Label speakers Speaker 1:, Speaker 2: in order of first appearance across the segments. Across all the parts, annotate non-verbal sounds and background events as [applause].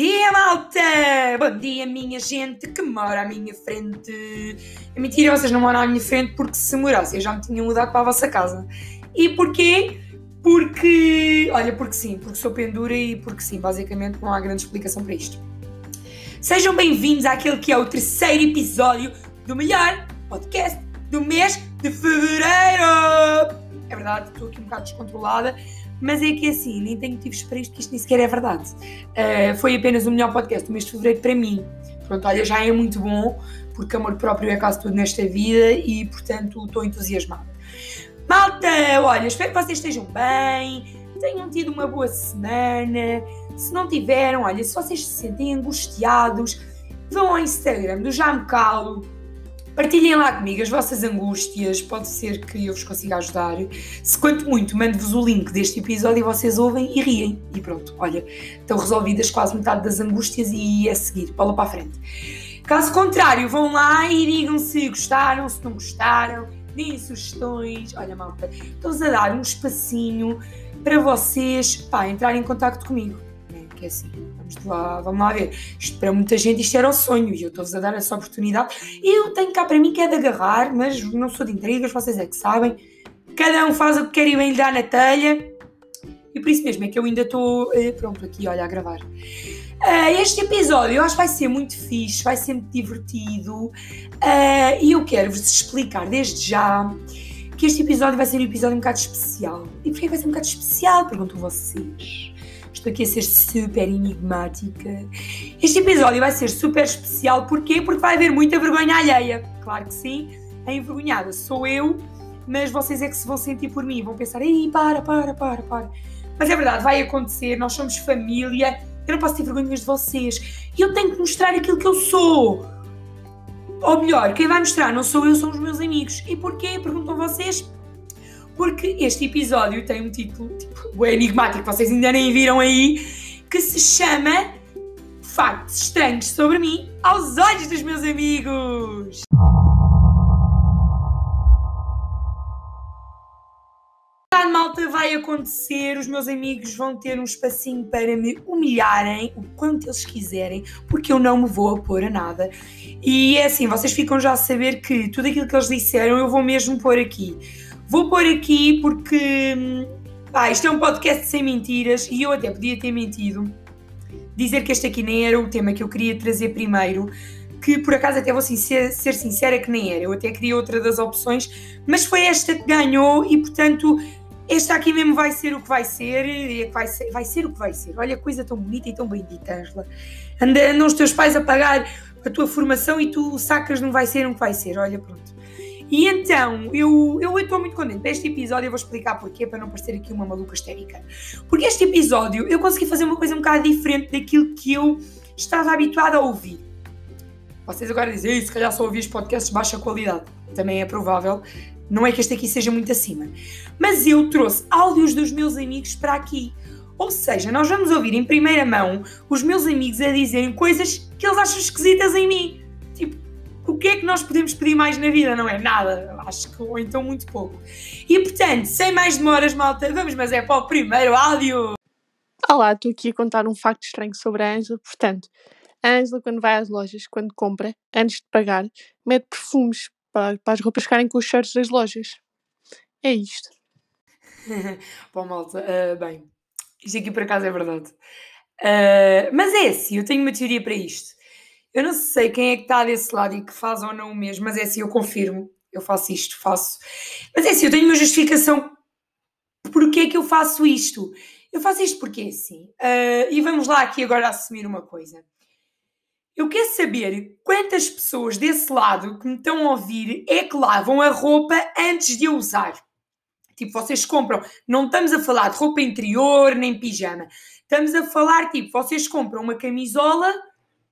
Speaker 1: dia, malta! Bom dia, minha gente que mora à minha frente. É mentira, vocês não moram à minha frente porque se morassem já me tinham mudado para a vossa casa. E porquê? Porque. Olha, porque sim, porque sou pendura e porque sim, basicamente não há grande explicação para isto. Sejam bem-vindos àquele que é o terceiro episódio do melhor podcast do mês de fevereiro! É verdade, estou aqui um bocado descontrolada mas é que assim, nem tenho motivos para isto, que isto nem sequer é verdade. Uh, foi apenas o melhor podcast do mês de fevereiro para mim. Pronto, olha, já é muito bom, porque amor próprio é quase tudo nesta vida e, portanto, estou entusiasmada. Malta, olha, espero que vocês estejam bem, tenham tido uma boa semana. Se não tiveram, olha, se vocês se sentem angustiados, vão ao Instagram do Já Me Calo Partilhem lá comigo as vossas angústias, pode ser que eu vos consiga ajudar. Se quanto muito, mando-vos o link deste episódio e vocês ouvem e riem. E pronto, olha, estão resolvidas quase metade das angústias e é seguir, bola para a frente. Caso contrário, vão lá e digam se gostaram, se não gostaram, deem sugestões. Olha, malta, estou-vos a dar um espacinho para vocês pá, entrarem em contato comigo. Que é assim, Vamos lá, vamos lá ver. Isto para muita gente isto era um sonho e eu estou-vos a dar essa oportunidade. Eu tenho cá para mim que é de agarrar, mas não sou de intrigas, vocês é que sabem. Cada um faz o que quer e bem lhe dá na telha. E por isso mesmo é que eu ainda estou, eh, pronto, aqui, olha, a gravar. Uh, este episódio eu acho que vai ser muito fixe, vai ser muito divertido uh, e eu quero-vos explicar desde já que este episódio vai ser um episódio um bocado especial. E porquê vai ser um bocado especial? Pergunto vocês. Estou aqui a ser super enigmática. Este episódio vai ser super especial, porquê? Porque vai haver muita vergonha alheia. Claro que sim, a envergonhada sou eu, mas vocês é que se vão sentir por mim, vão pensar, ei, para, para, para, para. Mas é verdade, vai acontecer, nós somos família, eu não posso ter vergonhas de vocês. E eu tenho que mostrar aquilo que eu sou. Ou melhor, quem vai mostrar não sou eu, são os meus amigos. E porquê? Perguntam vocês porque este episódio tem um título tipo, enigmático, vocês ainda nem viram aí, que se chama Factos Estranhos sobre mim aos olhos dos meus amigos. malta vai acontecer, os meus amigos vão ter um espacinho para me humilharem o quanto eles quiserem, porque eu não me vou opor a nada. E é assim, vocês ficam já a saber que tudo aquilo que eles disseram eu vou mesmo pôr aqui. Vou pôr aqui porque pá, isto é um podcast sem mentiras e eu até podia ter mentido. Dizer que este aqui nem era o tema que eu queria trazer primeiro, que por acaso até vou ser, ser sincera que nem era. Eu até queria outra das opções, mas foi esta que ganhou e portanto esta aqui mesmo vai ser o que vai ser, é vai ser, vai ser o que vai ser. Olha, coisa tão bonita e tão bem dita, Angela. Andam os teus pais a pagar a tua formação e tu sacas não vai ser o que vai ser. Olha, pronto. E então, eu, eu estou muito contente. Este episódio eu vou explicar porquê, para não parecer aqui uma maluca histérica. Porque este episódio eu consegui fazer uma coisa um bocado diferente daquilo que eu estava habituada a ouvir. Vocês agora dizem, se calhar só ouvi os podcasts de baixa qualidade. Também é provável. Não é que este aqui seja muito acima. Mas eu trouxe áudios dos meus amigos para aqui. Ou seja, nós vamos ouvir em primeira mão os meus amigos a dizerem coisas que eles acham esquisitas em mim o que é que nós podemos pedir mais na vida? Não é nada, acho que, ou então muito pouco. E portanto, sem mais demoras, malta, vamos, mas é para o primeiro áudio.
Speaker 2: Olá, estou aqui a contar um facto estranho sobre a Ângela. Portanto, a Ângela, quando vai às lojas, quando compra, antes de pagar, mete perfumes para, para as roupas ficarem com os cheiros das lojas. É isto. [laughs]
Speaker 1: Bom, malta, uh, bem, isto aqui por acaso é verdade. Uh, mas é assim, eu tenho uma teoria para isto. Eu não sei quem é que está desse lado e que faz ou não o mesmo, mas é assim, eu confirmo. Eu faço isto, faço. Mas é assim, eu tenho uma justificação porque é que eu faço isto. Eu faço isto porque é assim. Uh, e vamos lá aqui agora assumir uma coisa. Eu quero saber quantas pessoas desse lado que me estão a ouvir é que lavam a roupa antes de a usar. Tipo, vocês compram, não estamos a falar de roupa interior nem pijama. Estamos a falar, tipo, vocês compram uma camisola,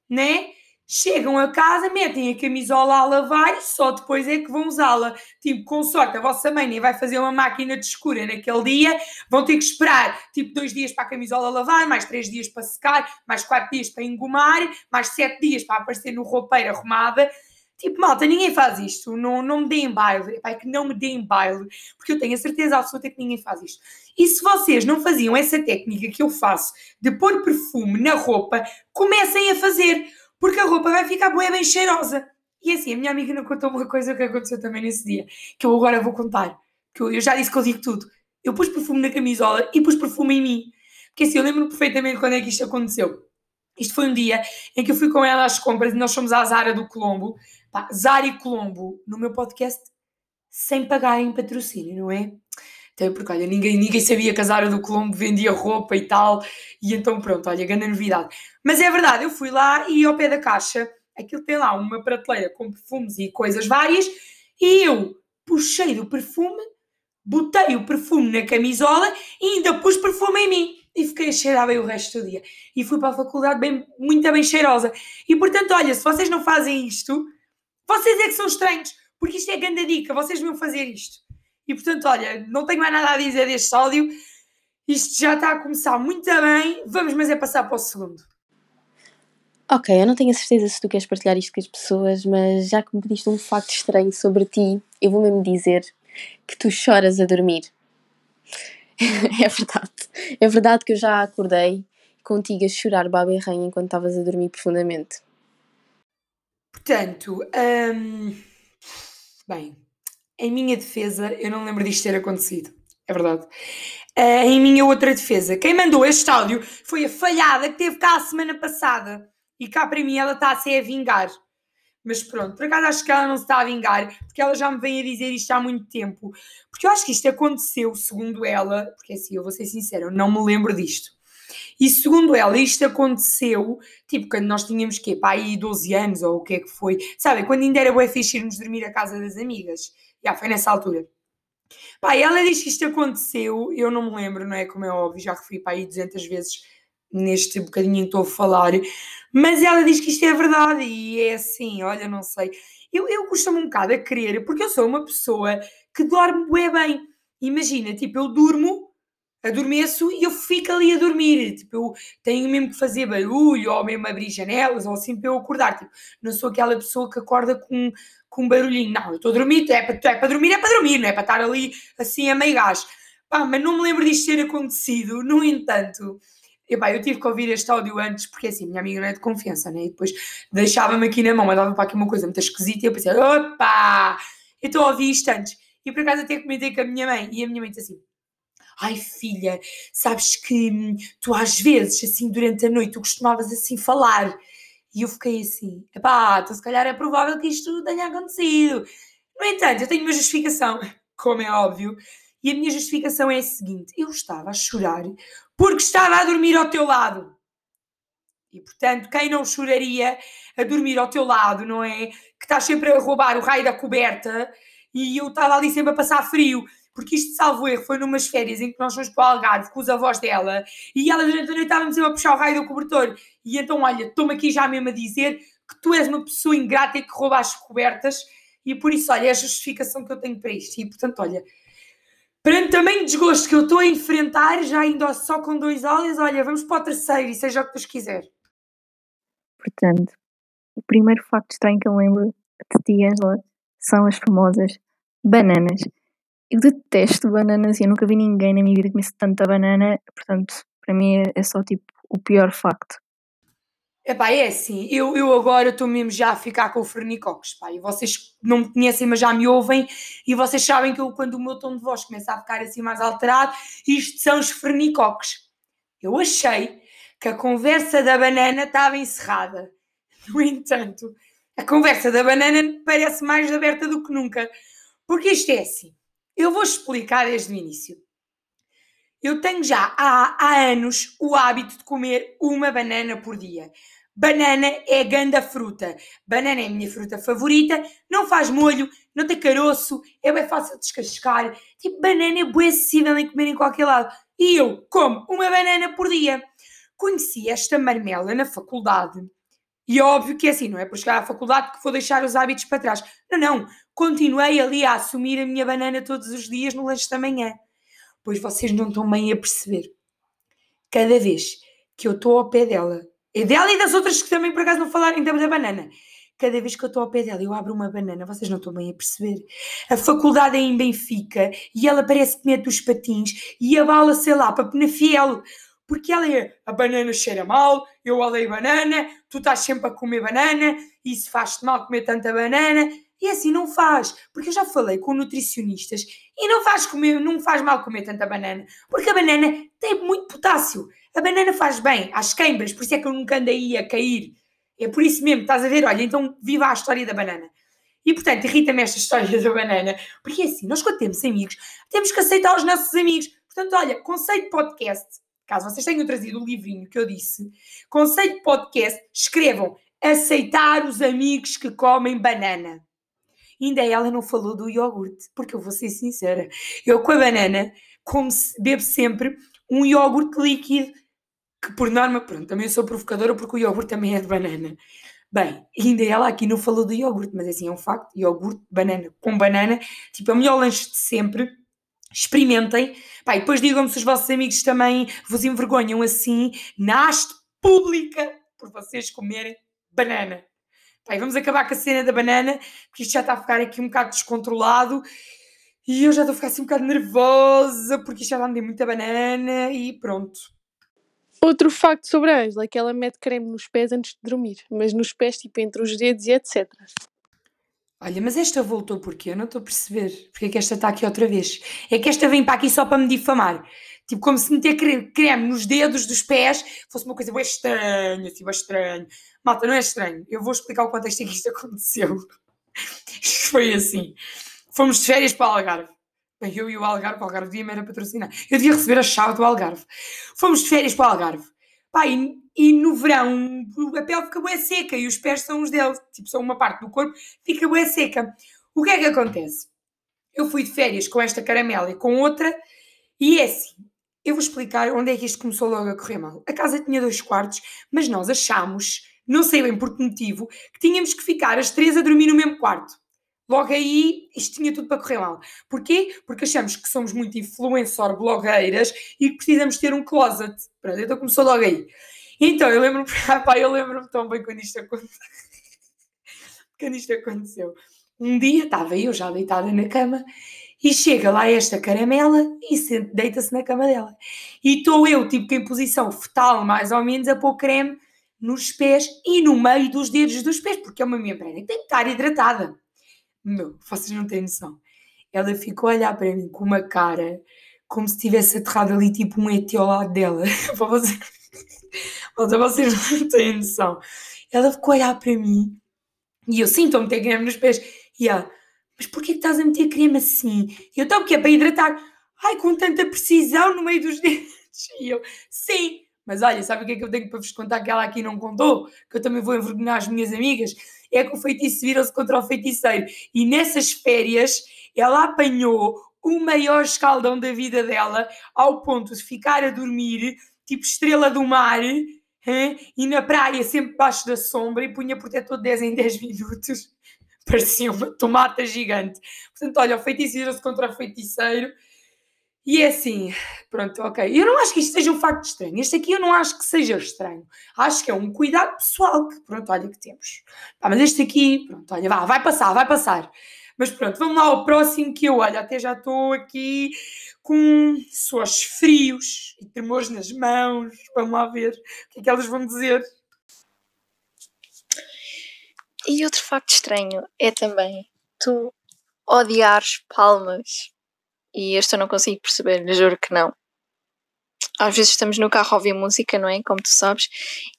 Speaker 1: né? Chegam a casa, metem a camisola a lavar e só depois é que vão usá-la. Tipo, com sorte, a vossa mãe nem vai fazer uma máquina de escura naquele dia, vão ter que esperar tipo dois dias para a camisola lavar, mais três dias para secar, mais quatro dias para engomar, mais sete dias para aparecer no roupeiro arrumada. Tipo, malta, ninguém faz isto. Não, não me deem baile. Epá, é que não me deem baile, porque eu tenho a certeza absoluta que ninguém faz isto. E se vocês não faziam essa técnica que eu faço de pôr perfume na roupa, comecem a fazer, porque a roupa vai ficar bem, bem cheirosa. E assim, a minha amiga não contou uma coisa que aconteceu também nesse dia, que eu agora vou contar. Que eu, eu já disse que eu digo tudo. Eu pus perfume na camisola e pus perfume em mim. Porque assim, eu lembro perfeitamente quando é que isto aconteceu. Isto foi um dia em que eu fui com ela às compras e nós fomos à Zara do Colombo. Pá, Zara e Colombo, no meu podcast, sem pagarem patrocínio, não é? Então, porque olha, ninguém, ninguém sabia que a Zara do Colombo vendia roupa e tal. E então, pronto, olha, grande novidade. Mas é verdade, eu fui lá e ao pé da caixa, aquilo tem lá uma prateleira com perfumes e coisas várias. E eu puxei do perfume, botei o perfume na camisola e ainda pus perfume em mim e fiquei a cheirar bem o resto do dia. E fui para a faculdade bem, muito bem cheirosa. E portanto, olha, se vocês não fazem isto, vocês é que são estranhos, porque isto é grande dica, vocês vão fazer isto. E portanto, olha, não tenho mais nada a dizer deste áudio. Isto já está a começar muito bem. Vamos, mas é passar para o segundo.
Speaker 3: Ok, eu não tenho a certeza se tu queres partilhar isto com as pessoas, mas já que me pediste um facto estranho sobre ti, eu vou mesmo dizer que tu choras a dormir. [laughs] é verdade. É verdade que eu já acordei contigo a chorar baba e rainha enquanto estavas a dormir profundamente.
Speaker 1: Portanto, hum, bem, em minha defesa, eu não lembro disto ter acontecido. É verdade. Uh, em minha outra defesa, quem mandou este áudio foi a falhada que teve cá a semana passada. E cá para mim ela está a ser a vingar. Mas pronto, por acaso acho que ela não se está a vingar, porque ela já me vem a dizer isto há muito tempo. Porque eu acho que isto aconteceu, segundo ela, porque assim, eu vou ser sincera, eu não me lembro disto. E segundo ela, isto aconteceu, tipo, quando nós tínhamos, que pá, aí 12 anos, ou o que é que foi. Sabe, quando ainda era bué fixe irmos dormir à casa das amigas. Já, foi nessa altura. Pá, ela diz que isto aconteceu, eu não me lembro, não é? Como é óbvio, já referi para aí 200 vezes neste bocadinho que estou a falar, mas ela diz que isto é verdade e é assim, olha, não sei. Eu, eu costumo um bocado a querer, porque eu sou uma pessoa que dorme bem. Imagina, tipo, eu durmo, adormeço e eu fico ali a dormir. Tipo, eu tenho mesmo que fazer barulho, ou mesmo abrir janelas, ou assim para eu acordar. Tipo, não sou aquela pessoa que acorda com, com um barulhinho. Não, eu estou a dormir, é para, é para dormir, é para dormir, não é para estar ali assim a meio gás. Pá, mas não me lembro disto ter acontecido. No entanto, eu, eu tive que ouvir este áudio antes, porque assim, minha amiga não é de confiança, né? E depois deixava-me aqui na mão, mandava para aqui uma coisa muito esquisita e eu pensei, opa, eu estou a ouvir isto antes. E por acaso até comentei com a minha mãe, e a minha mãe disse assim, ai filha, sabes que hum, tu às vezes, assim, durante a noite, tu costumavas assim falar. E eu fiquei assim, epá, então se calhar é provável que isto tenha acontecido. No entanto, eu tenho uma justificação, [laughs] como é óbvio, e a minha justificação é a seguinte: eu estava a chorar porque estava a dormir ao teu lado. E portanto, quem não choraria a dormir ao teu lado, não é? Que estás sempre a roubar o raio da coberta e eu estava ali sempre a passar frio. Porque isto, salvo erro, foi numas férias em que nós fomos para o Algarve com os avós dela e ela durante a noite estava sempre a puxar o raio do cobertor. E então, olha, estou-me aqui já mesmo a dizer que tu és uma pessoa ingrata e que rouba as cobertas e por isso, olha, é a justificação que eu tenho para isto. E portanto, olha, Perante também desgosto que eu estou a enfrentar, já indo só com dois óleos, olha, vamos para o terceiro e seja o que Deus quiser.
Speaker 4: Portanto, o primeiro facto estranho que eu lembro de ti, Angela, são as famosas bananas. Eu detesto bananas e eu nunca vi ninguém na minha vida comer tanta banana, portanto, para mim é, é só tipo o pior facto.
Speaker 1: Epá, é assim, eu, eu agora estou mesmo já a ficar com o Fernicox, pá, e vocês não me conhecem, mas já me ouvem, e vocês sabem que eu, quando o meu tom de voz começa a ficar assim mais alterado, isto são os Fernicox. Eu achei que a conversa da banana estava encerrada. No entanto, a conversa da banana parece mais aberta do que nunca, porque isto é assim, eu vou explicar desde o início. Eu tenho já há, há anos o hábito de comer uma banana por dia. Banana é ganda fruta. Banana é a minha fruta favorita. Não faz molho, não tem caroço, é bem fácil de descascar. Tipo, banana é bem acessível em comer em qualquer lado. E eu como uma banana por dia. Conheci esta marmela na faculdade. E é óbvio que é assim, não é por chegar à faculdade que vou deixar os hábitos para trás. Não, não. Continuei ali a assumir a minha banana todos os dias no lanche da manhã. Pois vocês não estão bem a perceber. Cada vez que eu estou ao pé dela e dela e das outras que também por acaso não falarem da banana. cada vez que eu estou ao pé dela, eu abro uma banana, vocês não estão bem a perceber. A faculdade é em Benfica e ela parece que mete os patins e a bala, sei lá, para Penafiel. Porque ela é, a banana cheira mal, eu odeio banana, tu estás sempre a comer banana, isso faz-te mal comer tanta banana. E assim não faz, porque eu já falei com nutricionistas e não faz, comer, não faz mal comer tanta banana, porque a banana tem muito potássio. A banana faz bem às queimbras, por isso é que eu nunca andei a cair. É por isso mesmo, estás a ver? Olha, então viva a história da banana. E portanto, irrita-me esta história da banana, porque é assim, nós quando temos amigos, temos que aceitar os nossos amigos. Portanto, olha, conceito podcast, caso vocês tenham trazido o livrinho que eu disse, conceito podcast, escrevam aceitar os amigos que comem banana. Ainda ela não falou do iogurte, porque eu vou ser sincera, eu com a banana como se, bebo sempre um iogurte líquido, que por norma, pronto, também sou provocadora porque o iogurte também é de banana. Bem, ainda ela aqui não falou do iogurte, mas assim é um facto, iogurte, banana com banana, tipo é o melhor lanche de sempre, experimentem, pá, e depois digam-me se os vossos amigos também vos envergonham assim, na haste pública, por vocês comerem banana. Pai, vamos acabar com a cena da banana, porque isto já está a ficar aqui um bocado descontrolado. E eu já estou a ficar assim um bocado nervosa, porque isto já andei muita banana e pronto.
Speaker 2: Outro facto sobre a Ângela é que ela mete creme nos pés antes de dormir, mas nos pés, tipo entre os dedos e etc.
Speaker 1: Olha, mas esta voltou porquê? Eu não estou a perceber. Porque é que esta está aqui outra vez? É que esta vem para aqui só para me difamar. Tipo, como se meter creme nos dedos dos pés fosse uma coisa bem estranha, assim, bem estranho. Malta, não é estranho. Eu vou explicar o contexto em que isto aconteceu. Foi assim. Fomos de férias para o Algarve. Bem, eu e o Algarve, o Algarve devia me era patrocinar. Eu devia receber a chave do Algarve. Fomos de férias para o Algarve. Pá, e, e no verão a pele fica bem seca e os pés são os deles. Tipo, são uma parte do corpo, fica bem seca. O que é que acontece? Eu fui de férias com esta caramela e com outra, e é assim. Eu vou explicar onde é que isto começou logo a correr mal. A casa tinha dois quartos, mas nós achámos não sei bem por que motivo, que tínhamos que ficar as três a dormir no mesmo quarto. Logo aí, isto tinha tudo para correr mal. Porquê? Porque achamos que somos muito influencer blogueiras e que precisamos ter um closet. Pronto, então começou logo aí. Então, eu lembro-me, [laughs] pá, eu lembro-me tão bem quando isto aconteceu. [laughs] quando isto aconteceu. Um dia estava eu já deitada na cama e chega lá esta caramela e deita-se na cama dela. E estou eu, tipo, em posição fetal, mais ou menos, a pôr creme nos pés e no meio dos dedos dos pés, porque é uma membrana que tem que estar hidratada. Meu, vocês não têm noção. Ela ficou a olhar para mim com uma cara como se tivesse aterrado ali tipo um ET ao lado dela. [laughs] para vocês... vocês não [laughs] têm noção. Ela ficou a olhar para mim e eu a meter creme nos pés. E ela, mas porquê que estás a meter creme assim? E eu, estou porque é para hidratar. Ai, com tanta precisão no meio dos [laughs] dedos. E eu, sim, mas olha, sabe o que é que eu tenho para vos contar que ela aqui não contou? Que eu também vou envergonhar as minhas amigas? É que o feitiço virou-se contra o feiticeiro. E nessas férias, ela apanhou o maior escaldão da vida dela, ao ponto de ficar a dormir, tipo estrela do mar, hein? e na praia, sempre debaixo da sombra, e punha protetor de 10 em 10 minutos. [laughs] Parecia uma tomata gigante. Portanto, olha, o feitiço virou-se contra o feiticeiro e é assim, pronto, ok. Eu não acho que isto seja um facto estranho. Este aqui eu não acho que seja estranho. Acho que é um cuidado pessoal que, pronto, olha, que temos. Mas este aqui, pronto, olha, vá, vai passar, vai passar. Mas pronto, vamos lá ao próximo que eu, olha, até já estou aqui com suores frios e tremores nas mãos. Vamos lá ver o que é que elas vão dizer.
Speaker 4: E outro facto estranho é também tu odiares palmas e este eu não consigo perceber, juro que não. Às vezes estamos no carro a ouvir música, não é? Como tu sabes,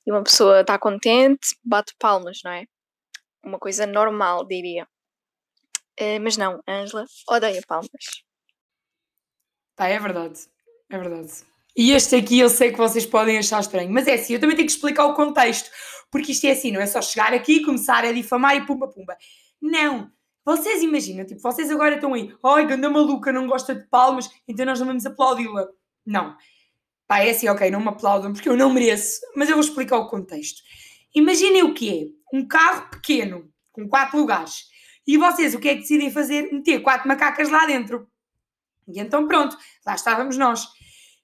Speaker 4: e uma pessoa está contente, bate palmas, não é? Uma coisa normal, diria. Uh, mas não, Ângela odeia palmas.
Speaker 1: Pá, é verdade. É verdade. E este aqui eu sei que vocês podem achar estranho, mas é assim, eu também tenho que explicar o contexto, porque isto é assim, não é só chegar aqui, começar a difamar e pumba pumba. Não, vocês imaginam, tipo, vocês agora estão aí, ai, ganda maluca, não gosta de palmas, então nós não vamos aplaudi-la. Não. Pá, é assim, ok, não me aplaudam porque eu não mereço, mas eu vou explicar o contexto. Imaginem o que é um carro pequeno, com quatro lugares, e vocês o que é que decidem fazer? Meter quatro macacas lá dentro. E então pronto, lá estávamos nós.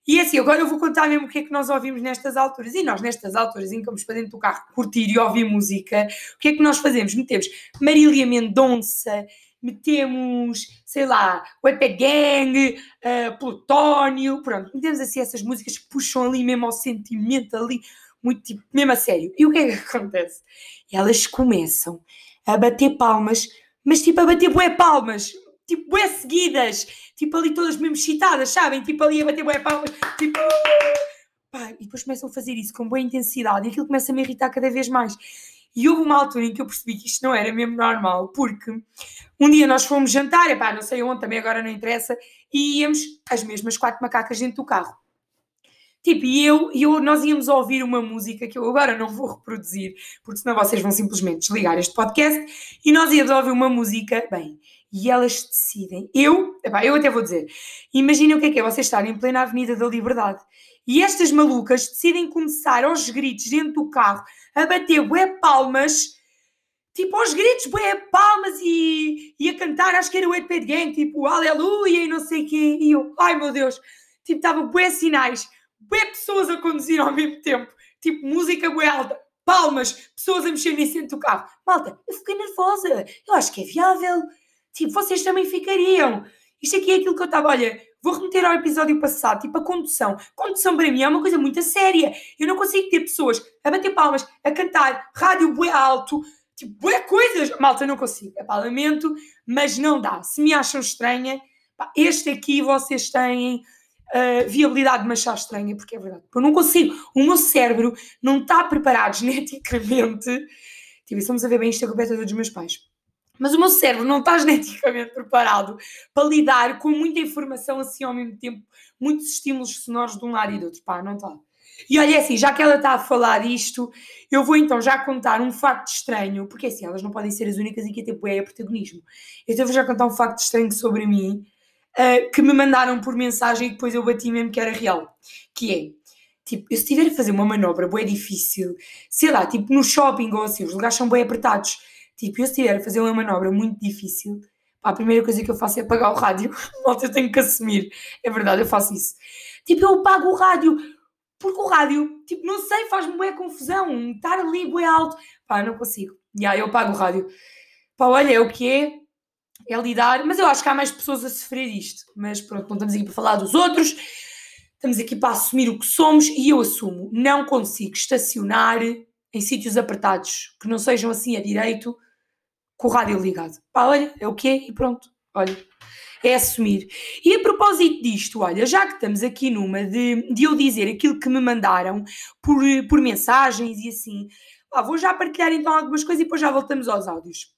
Speaker 1: E assim, agora eu vou contar mesmo o que é que nós ouvimos nestas alturas. E nós, nestas alturas, em que vamos para dentro do carro curtir e ouvir música, o que é que nós fazemos? Metemos Marília Mendonça, metemos, sei lá, Wet Gang, uh, Plutónio, pronto, metemos assim essas músicas que puxam ali mesmo ao sentimento, ali, muito tipo, mesmo a sério. E o que é que [laughs] acontece? Elas começam a bater palmas, mas tipo a bater bué palmas, tipo bué seguidas, tipo ali todas mesmo excitadas, sabem? Tipo ali a bater bué palmas, tipo... Pá, e depois começam a fazer isso com boa intensidade e aquilo começa a me irritar cada vez mais. E houve uma altura em que eu percebi que isto não era mesmo normal, porque um dia nós fomos jantar, epá, não sei onde, também agora não interessa, e íamos as mesmas quatro macacas dentro do carro. Tipo, e eu, e eu, nós íamos ouvir uma música que eu agora não vou reproduzir, porque senão vocês vão simplesmente desligar este podcast, e nós íamos ouvir uma música, bem, e elas decidem. Eu, epá, eu até vou dizer, imaginem o que é que é vocês estarem em plena Avenida da Liberdade, e estas malucas decidem começar aos gritos dentro do carro, a bater bué palmas, tipo aos gritos, bué palmas e, e a cantar, acho que era o Ed Gang, tipo aleluia e não sei o quê. E eu, ai meu Deus, tipo, estava bué sinais, bué pessoas a conduzir ao mesmo tempo, tipo música bué alta, palmas, pessoas a mexer nisso dentro do carro. Malta, eu fiquei nervosa, eu acho que é viável. Tipo, vocês também ficariam. Isto aqui é aquilo que eu estava, olha, vou remeter ao episódio passado, tipo a condução. Condução para mim é uma coisa muito séria. Eu não consigo ter pessoas a bater palmas, a cantar, rádio bué alto, tipo, bué coisas. Malta, não consigo. É pá, lamento, mas não dá. Se me acham estranha, pá, este aqui vocês têm uh, viabilidade de me achar estranha, porque é verdade. Eu não consigo. O meu cérebro não está preparado [laughs] geneticamente. Tipo, estamos a ver bem isto é culpa dos meus pais mas o meu cérebro não está [laughs] geneticamente preparado para lidar com muita informação assim ao mesmo tempo, muitos estímulos sonoros de um lado e do outro. Pá, não está. E olha é assim, já que ela está a falar disto, eu vou então já contar um facto estranho, porque assim, elas não podem ser as únicas em que tempo é protagonismo. Então vou já contar um facto estranho sobre mim, uh, que me mandaram por mensagem e depois eu bati mesmo que era real. Que é, tipo, eu se estiver a fazer uma manobra boa difícil, sei lá, tipo no shopping ou assim, os lugares são bem apertados, Tipo, eu se estiver a fazer uma manobra muito difícil, pá, a primeira coisa que eu faço é apagar o rádio. [laughs] Malta, eu tenho que assumir. É verdade, eu faço isso. Tipo, eu apago o rádio. Porque o rádio, tipo, não sei, faz-me bué confusão. Estar ali bué alto. Pá, não consigo. E aí eu apago o rádio. Pá, olha, é o que é. É lidar. Mas eu acho que há mais pessoas a sofrer isto. Mas pronto, não estamos aqui para falar dos outros. Estamos aqui para assumir o que somos. E eu assumo. Não consigo estacionar em sítios apertados que não sejam assim a direito com o rádio ligado. Pá, olha, é o que é e pronto, olha, é assumir. E a propósito disto, olha, já que estamos aqui numa de, de eu dizer aquilo que me mandaram por, por mensagens e assim, pá, vou já partilhar então algumas coisas e depois já voltamos aos áudios.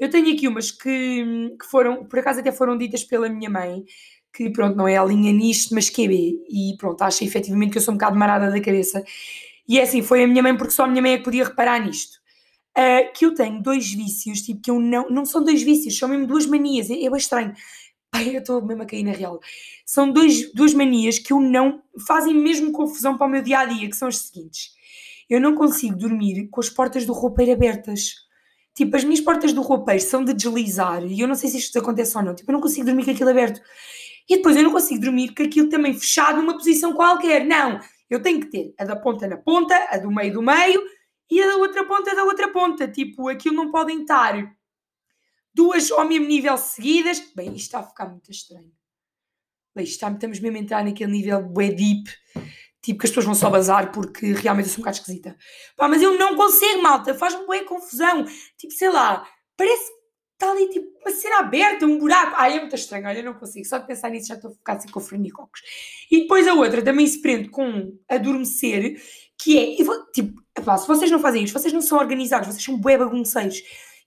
Speaker 1: Eu tenho aqui umas que, que foram, por acaso até foram ditas pela minha mãe, que pronto, não é a linha nisto, mas que é B. E pronto, acho efetivamente que eu sou um bocado marada da cabeça. E é assim, foi a minha mãe, porque só a minha mãe é que podia reparar nisto uh, que eu tenho dois vícios, tipo, que eu não. Não são dois vícios, são mesmo duas manias. É, é bem estranho. Pai, eu estou mesmo a cair na real. São dois, duas manias que eu não. fazem mesmo confusão para o meu dia a dia, que são as seguintes. Eu não consigo dormir com as portas do roupeiro abertas. Tipo, as minhas portas do roupeiro são de deslizar e eu não sei se isto acontece ou não. Tipo, eu não consigo dormir com aquilo aberto. E depois eu não consigo dormir com aquilo também fechado numa posição qualquer. Não! Eu tenho que ter a da ponta na ponta, a do meio do meio e a da outra ponta da outra ponta. Tipo, aquilo não podem estar duas ao mesmo nível seguidas. Bem, isto está a ficar muito estranho. Bem, está, estamos mesmo a entrar naquele nível bué deep, tipo que as pessoas vão só bazar porque realmente eu sou um bocado esquisita. Pá, mas eu não consigo, malta, faz-me bué confusão. Tipo, sei lá, parece está ali tipo uma cena aberta, um buraco. Ai, é muito estranho, olha, eu não consigo. Só de pensar nisso já estou a ficar assim frenicocos. E depois a outra também se prende com adormecer, que é, tipo, epá, se vocês não fazem isto, vocês não são organizados, vocês são bué bagunceiros.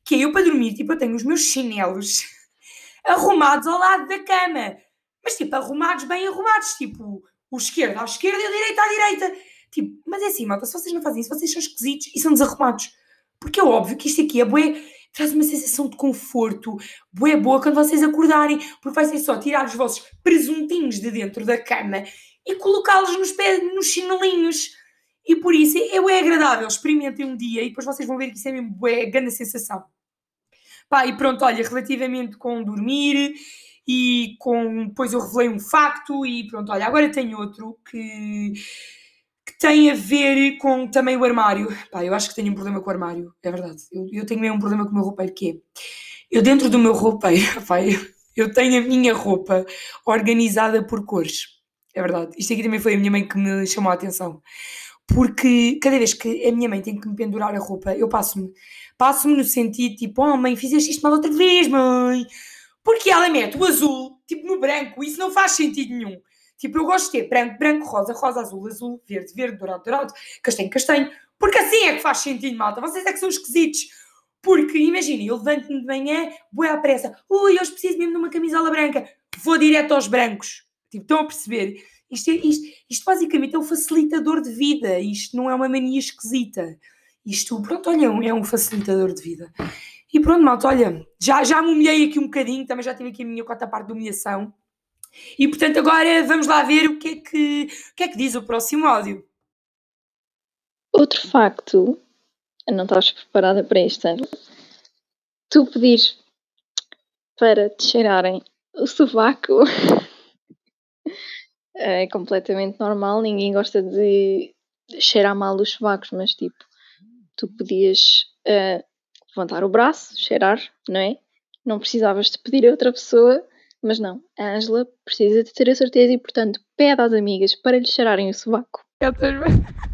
Speaker 1: Que é eu para dormir, tipo, eu tenho os meus chinelos [laughs] arrumados ao lado da cama. Mas tipo, arrumados, bem arrumados, tipo, o esquerdo à esquerda e o direito à direita. Tipo, mas é assim, malta, se vocês não fazem isso, vocês são esquisitos e são desarrumados. Porque é óbvio que isto aqui é bué, traz uma sensação de conforto, bué boa quando vocês acordarem, porque vai ser só tirar os vossos presuntinhos de dentro da cama e colocá-los nos pés, nos chinelinhos. E por isso é, é agradável, experimentem um dia e depois vocês vão ver que isso é mesmo é grande sensação. Pá, e pronto, olha, relativamente com dormir, e com, depois eu revelei um facto e pronto, olha, agora tenho outro que tem a ver com também o armário. Pá, eu acho que tenho um problema com o armário, é verdade. Eu, eu tenho mesmo um problema com o meu roupeiro, que é, eu dentro do meu roupeiro, [laughs] pá, eu, tenho a minha roupa organizada por cores. É verdade. Isto aqui também foi a minha mãe que me chamou a atenção. Porque cada vez que a minha mãe tem que me pendurar a roupa, eu passo-me. Passo-me no sentido tipo, oh mãe, fizeste isto mal outra vez, mãe. Porque ela mete o azul, tipo, no branco. Isso não faz sentido nenhum. Tipo, eu gosto de ter branco, branco, rosa, rosa, azul, azul, verde, verde, dourado, dourado, castanho, castanho. Porque assim é que faz sentido, malta. Vocês é que são esquisitos. Porque, imaginem, eu levanto-me de manhã, vou à pressa. Ui, hoje preciso mesmo de uma camisola branca. Vou direto aos brancos. Tipo, estão a perceber? Isto, é, isto, isto basicamente é um facilitador de vida. Isto não é uma mania esquisita. Isto, pronto, olha, é um facilitador de vida. E pronto, malta, olha, já, já me humilhei aqui um bocadinho, também já tive aqui a minha quarta parte de humilhação. E portanto, agora vamos lá ver o que é que, o que, é que diz o próximo áudio.
Speaker 5: Outro facto, não estavas preparada para isto, tu pedir para te cheirarem o sovaco [laughs] é completamente normal, ninguém gosta de cheirar mal os sovacos, mas tipo, tu podias uh, levantar o braço, cheirar, não é? Não precisavas de pedir a outra pessoa, mas não, a Ângela precisa de ter a certeza e, portanto, pede às amigas para lhe cheirarem o sovaco. [laughs]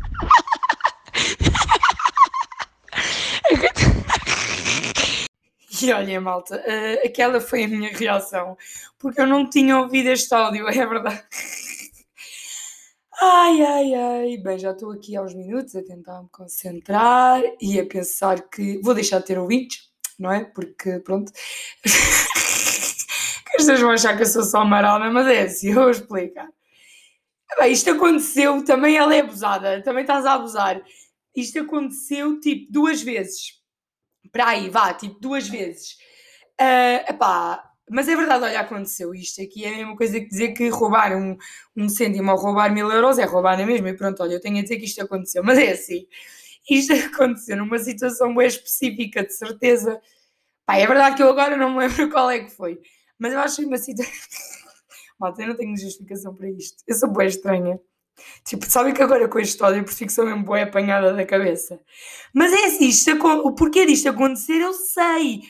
Speaker 1: E olha, malta, uh, aquela foi a minha reação, porque eu não tinha ouvido este áudio, [laughs] é verdade. Ai, ai, ai. Bem, já estou aqui aos minutos a tentar me concentrar e a pensar que vou deixar de ter ouvintes, não é? Porque, pronto. [laughs] As pessoas vão achar que eu sou só marada, mas é assim, eu vou explicar. Bem, isto aconteceu, também ela é abusada, também estás a abusar. Isto aconteceu tipo duas vezes. Para aí, vá, tipo duas vezes. Uh, epá, mas é verdade, olha, aconteceu isto aqui. É a mesma coisa que dizer que roubar um, um cêntimo ou roubar mil euros é roubar na mesma. E pronto, olha, eu tenho a dizer que isto aconteceu. Mas é assim, isto [laughs] aconteceu numa situação bem específica, de certeza. Pá, é verdade que eu agora não me lembro [laughs] qual é que foi. Mas eu acho uma situação. [laughs] Malta, eu não tenho justificação para isto. Eu sou boa estranha. Tipo, sabem que agora com este história por ficção mesmo boa apanhada da cabeça. Mas é assim, isto, o porquê disto acontecer eu sei.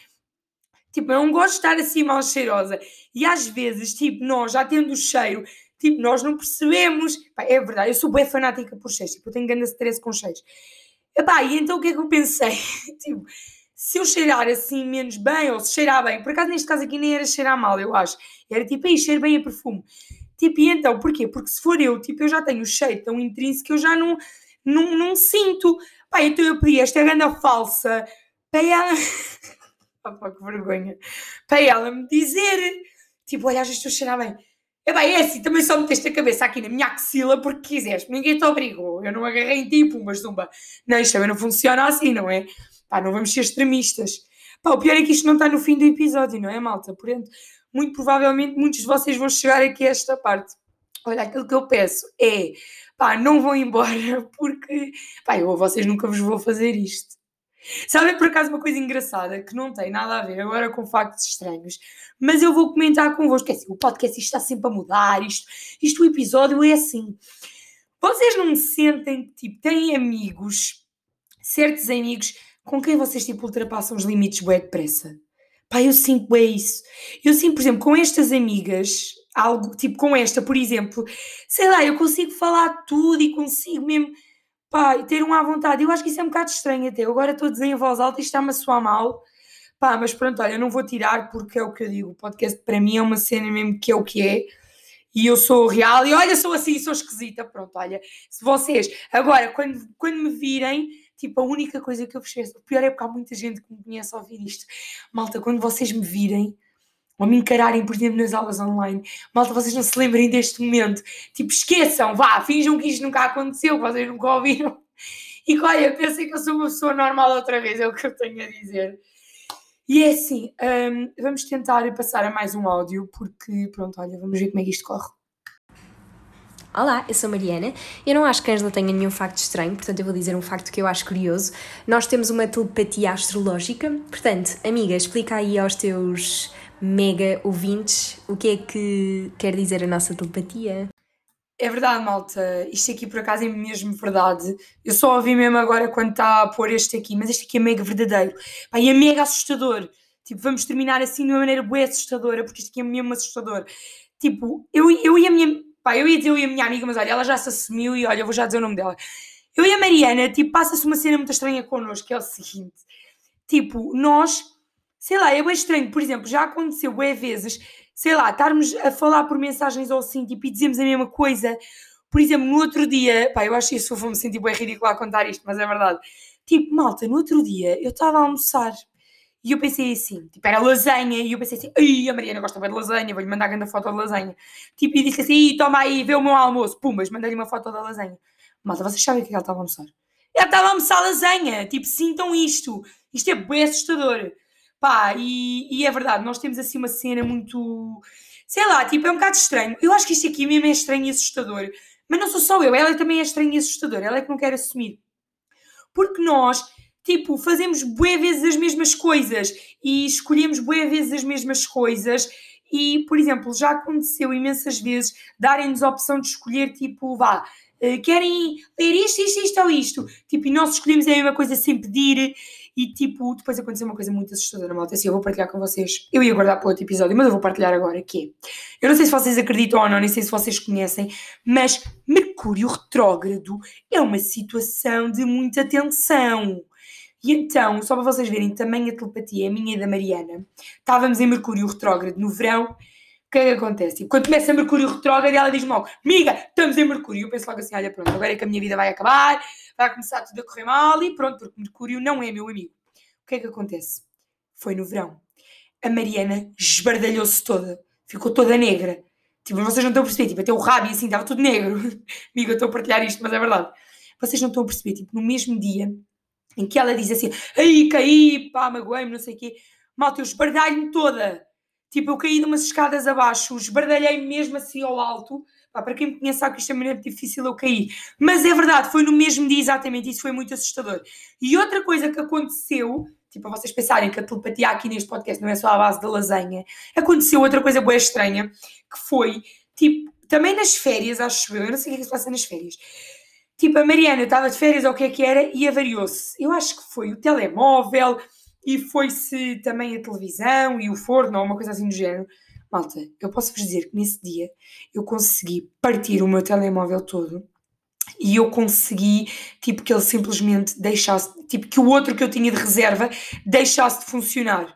Speaker 1: Tipo, eu não gosto de estar assim mal cheirosa. E às vezes, tipo, nós já tendo o cheiro, tipo, nós não percebemos. Pá, é verdade, eu sou bem fanática por cheiros. Tipo, eu tenho grande stress com cheiros. Epá, e então o que é que eu pensei? [laughs] tipo, se eu cheirar assim menos bem, ou se cheirar bem, por acaso neste caso aqui nem era cheirar mal, eu acho. Era tipo, aí, cheiro bem a perfume. Tipo, e então, porquê? Porque se for eu, tipo, eu já tenho o cheiro tão intrínseco que eu já não, não, não sinto. Pá, então eu pedi esta ganda falsa para ela. [laughs] Opa, que vergonha. Para ela me dizer, tipo, olha, já estou a cheirar bem. É bem, é assim, também só meteste a cabeça aqui na minha axila porque quiseste, ninguém te obrigou. Eu não agarrei em ti, pumba, zumba. Não, isto também não funciona assim, não é? Pá, não vamos ser extremistas. Pá, o pior é que isto não está no fim do episódio, não é, malta? Portanto, muito provavelmente muitos de vocês vão chegar aqui a esta parte. Olha, aquilo que eu peço é, pá, não vão embora [laughs] porque, pá, eu a vocês nunca vos vou fazer isto. Sabem por acaso uma coisa engraçada que não tem nada a ver agora com factos estranhos, mas eu vou comentar convosco. É assim, o podcast está sempre a mudar, isto, isto o episódio é assim. Vocês não sentem que tipo, têm amigos, certos amigos, com quem vocês tipo, ultrapassam os limites bué depressa? Pá, eu sinto bem isso. Eu sinto, por exemplo, com estas amigas, algo tipo com esta, por exemplo, sei lá, eu consigo falar tudo e consigo mesmo pá, ter um à vontade. Eu acho que isso é um bocado estranho até. Eu agora estou a dizer em voz alta e está-me a soar mal. Pá, mas pronto, olha, eu não vou tirar porque é o que eu digo. O podcast para mim é uma cena mesmo que é o que é. E eu sou real. E olha, sou assim, sou esquisita. Pronto, olha, se vocês. Agora, quando, quando me virem, tipo, a única coisa que eu vos peço. O pior é porque há muita gente que me conhece a ouvir isto. Malta, quando vocês me virem ou me encararem, por exemplo, nas aulas online. Malta, vocês não se lembrem deste momento. Tipo, esqueçam, vá, finjam que isto nunca aconteceu, que vocês nunca ouviram. E olha, pensem que eu sou uma pessoa normal outra vez, é o que eu tenho a dizer. E é assim, um, vamos tentar passar a mais um áudio, porque pronto, olha, vamos ver como é que isto corre.
Speaker 6: Olá, eu sou Mariana. Eu não acho que a Angela tenha nenhum facto estranho, portanto eu vou dizer um facto que eu acho curioso. Nós temos uma telepatia astrológica, portanto, amiga, explica aí aos teus mega ouvintes. O que é que quer dizer a nossa telepatia?
Speaker 1: É verdade, malta. Isto aqui por acaso é mesmo verdade. Eu só ouvi mesmo agora quando está a pôr este aqui, mas este aqui é mega verdadeiro. Pá, e é mega assustador. Tipo, vamos terminar assim de uma maneira bem assustadora, porque isto aqui é mesmo assustador. Tipo, eu, eu e a minha. Pá, eu ia dizer eu e a minha amiga, mas olha, ela já se assumiu e olha, eu vou já dizer o nome dela. Eu e a Mariana, tipo, passa-se uma cena muito estranha connosco, que é o seguinte. Tipo, nós, sei lá, é bem estranho. Por exemplo, já aconteceu bem vezes, sei lá, estarmos a falar por mensagens ou assim, tipo, e dizemos a mesma coisa. Por exemplo, no outro dia, pá, eu acho isso vou-me sentir bem ridículo a contar isto, mas é verdade. Tipo, malta, no outro dia eu estava a almoçar e eu pensei assim, tipo, era lasanha, e eu pensei assim, ai, a Mariana gosta bem de lasanha, vou-lhe mandar a grande foto de lasanha. Tipo, e disse assim, toma aí, vê o meu almoço. Pum, mas mandei-lhe uma foto da lasanha. Malta, vocês sabem o que é que ela estava a almoçar? Ela estava a almoçar lasanha, tipo, sintam isto. Isto é bem assustador. Pá, e, e é verdade, nós temos assim uma cena muito, sei lá, tipo, é um bocado estranho. Eu acho que isto aqui mesmo é estranho e assustador. Mas não sou só eu, ela também é estranha e assustadora, ela é que não quer assumir. Porque nós tipo, fazemos bué vezes as mesmas coisas e escolhemos bué vezes as mesmas coisas. E, por exemplo, já aconteceu imensas vezes darem-nos a opção de escolher, tipo, vá, eh, querem ler isto, isto, isto ou isto, tipo, e nós escolhemos a mesma coisa sem pedir. E, tipo, depois aconteceu uma coisa muito assustadora, malta, assim, eu vou partilhar com vocês, eu ia guardar para outro episódio, mas eu vou partilhar agora, que é, eu não sei se vocês acreditam ou não, nem sei se vocês conhecem, mas Mercúrio retrógrado é uma situação de muita tensão, e então, só para vocês verem também a telepatia, a minha e da Mariana, estávamos em Mercúrio retrógrado no verão. O que é que acontece? Tipo, quando começa Mercúrio retrógrado, ela diz-me logo: Amiga, estamos em Mercúrio. Eu penso logo assim: Olha, pronto, agora é que a minha vida vai acabar, vai começar tudo a correr mal e pronto, porque Mercúrio não é meu amigo. O que é que acontece? Foi no verão. A Mariana esbardalhou-se toda, ficou toda negra. Tipo, vocês não estão a perceber, tipo, até o e assim, estava tudo negro. [laughs] Amiga, eu estou a partilhar isto, mas é verdade. Vocês não estão a perceber, tipo, no mesmo dia em que ela diz assim: aí caí, pá, magoei-me, não sei o quê. Malta, eu esbardalho-me toda. Tipo, eu caí de umas escadas abaixo, esbardalhei-me mesmo assim ao alto. Pá, para quem me conhece sabe que isto é muito difícil eu cair. Mas é verdade, foi no mesmo dia exatamente, isso foi muito assustador. E outra coisa que aconteceu, tipo, para vocês pensarem que a telepatia aqui neste podcast não é só à base da lasanha, aconteceu outra coisa boa estranha, que foi, tipo, também nas férias, acho eu, eu não sei o que é que se passa nas férias, Tipo, a Mariana estava de férias ou o que é que era e avariou-se. Eu acho que foi o telemóvel e foi-se também a televisão e o forno ou uma coisa assim do género. Malta, eu posso vos dizer que nesse dia eu consegui partir o meu telemóvel todo e eu consegui, tipo, que ele simplesmente deixasse, tipo, que o outro que eu tinha de reserva deixasse de funcionar.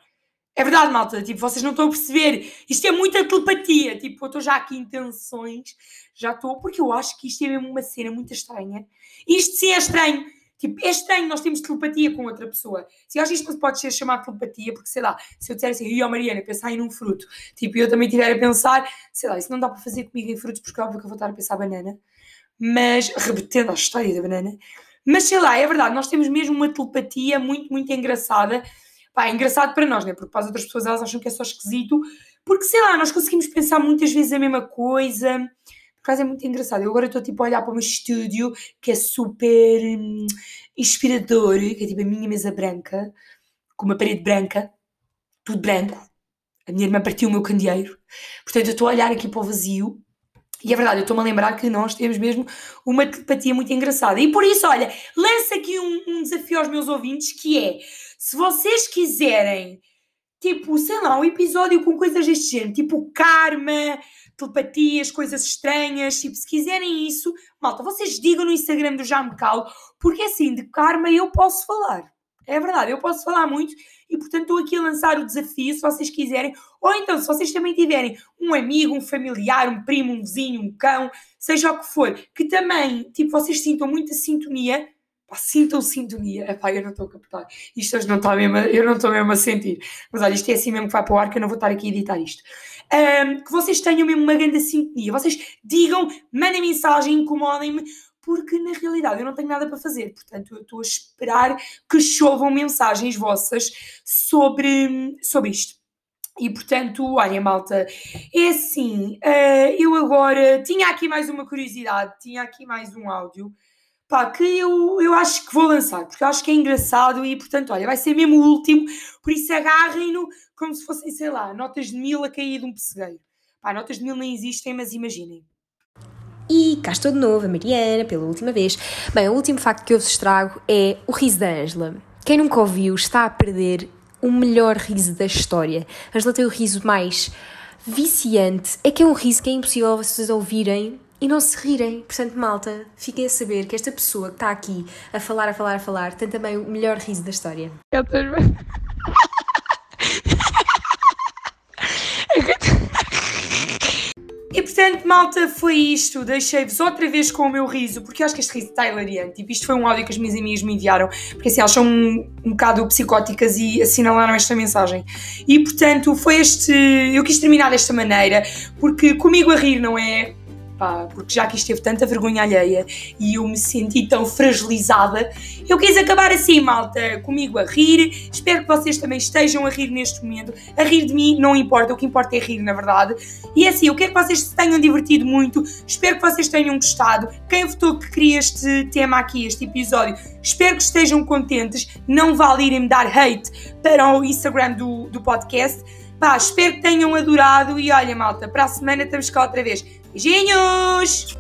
Speaker 1: É verdade, malta, tipo, vocês não estão a perceber. Isto é muita telepatia. Tipo, eu estou já aqui em tensões, já estou, porque eu acho que isto é mesmo uma cena muito estranha. Isto sim é estranho. Tipo, é estranho, nós temos telepatia com outra pessoa. Se eu acho isto pode ser chamado telepatia, porque sei lá, se eu disser assim, e ó Mariana, pensar em um fruto, tipo, eu também estiver a pensar, sei lá, isso não dá para fazer comigo em frutos, porque é óbvio que eu vou estar a pensar banana, mas, rebatendo a história da banana, mas sei lá, é verdade, nós temos mesmo uma telepatia muito, muito engraçada Pá, é engraçado para nós, né? Porque para as outras pessoas elas acham que é só esquisito, porque sei lá, nós conseguimos pensar muitas vezes a mesma coisa. Por acaso é muito engraçado. Eu agora estou tipo a olhar para o meu estúdio, que é super hum, inspirador, que é tipo a minha mesa branca, com uma parede branca, tudo branco. A minha irmã partiu o meu candeeiro. Portanto, eu estou a olhar aqui para o vazio e é verdade, eu estou-me a lembrar que nós temos mesmo uma telepatia muito engraçada. E por isso, olha, lança aqui um, um desafio aos meus ouvintes que é se vocês quiserem, tipo, sei lá, um episódio com coisas deste género, tipo karma, telepatias, coisas estranhas, tipo, se quiserem isso, malta, vocês digam no Instagram do Calo, porque assim, de karma eu posso falar. É verdade, eu posso falar muito e, portanto, estou aqui a lançar o desafio, se vocês quiserem. Ou então, se vocês também tiverem um amigo, um familiar, um primo, um vizinho, um cão, seja o que for, que também, tipo, vocês sintam muita sintonia, Pá, sintam sintonia. Epá, eu não estou a captar. Isto hoje não está mesmo, eu não estou mesmo a sentir. Mas olha, isto é assim mesmo que vai para o ar, que eu não vou estar aqui a editar isto. Um, que vocês tenham mesmo uma grande sintonia. Vocês digam, mandem mensagem, incomodem-me, porque na realidade eu não tenho nada para fazer. Portanto, eu estou a esperar que chovam mensagens vossas sobre, sobre isto. E portanto, olha, malta, é assim, uh, eu agora tinha aqui mais uma curiosidade, tinha aqui mais um áudio pá, que eu, eu acho que vou lançar, porque eu acho que é engraçado e, portanto, olha, vai ser mesmo o último, por isso agarrem-no como se fossem, sei lá, notas de mil a cair de um pessegueiro. Pá, notas de mil nem existem, mas imaginem.
Speaker 6: E cá estou de novo, a Mariana, pela última vez. Bem, o último facto que eu vos trago é o riso da Ângela. Quem nunca ouviu está a perder o melhor riso da história. A Ângela tem o riso mais viciante. É que é um riso que é impossível vocês ouvirem e não se rirem. Portanto, malta, fiquem a saber que esta pessoa que está aqui a falar, a falar, a falar, tem também o melhor riso da história.
Speaker 2: Eu.
Speaker 1: Portanto, malta, foi isto. Deixei-vos outra vez com o meu riso, porque eu acho que este riso está hilariante. Tipo, isto foi um áudio que as minhas amigas me enviaram, porque assim, elas são um, um bocado psicóticas e assinalaram esta mensagem. E portanto, foi este. Eu quis terminar desta maneira, porque comigo a rir não é pá, porque já que isto teve tanta vergonha alheia e eu me senti tão fragilizada, eu quis acabar assim, malta, comigo a rir. Espero que vocês também estejam a rir neste momento. A rir de mim não importa, o que importa é rir, na verdade. E é assim, eu quero que vocês se tenham divertido muito, espero que vocês tenham gostado. Quem votou que queria este tema aqui, este episódio, espero que estejam contentes. Não vale irem me dar hate para o Instagram do, do podcast. Pá, espero que tenham adorado e olha, malta, para a semana estamos cá outra vez. Ginhos!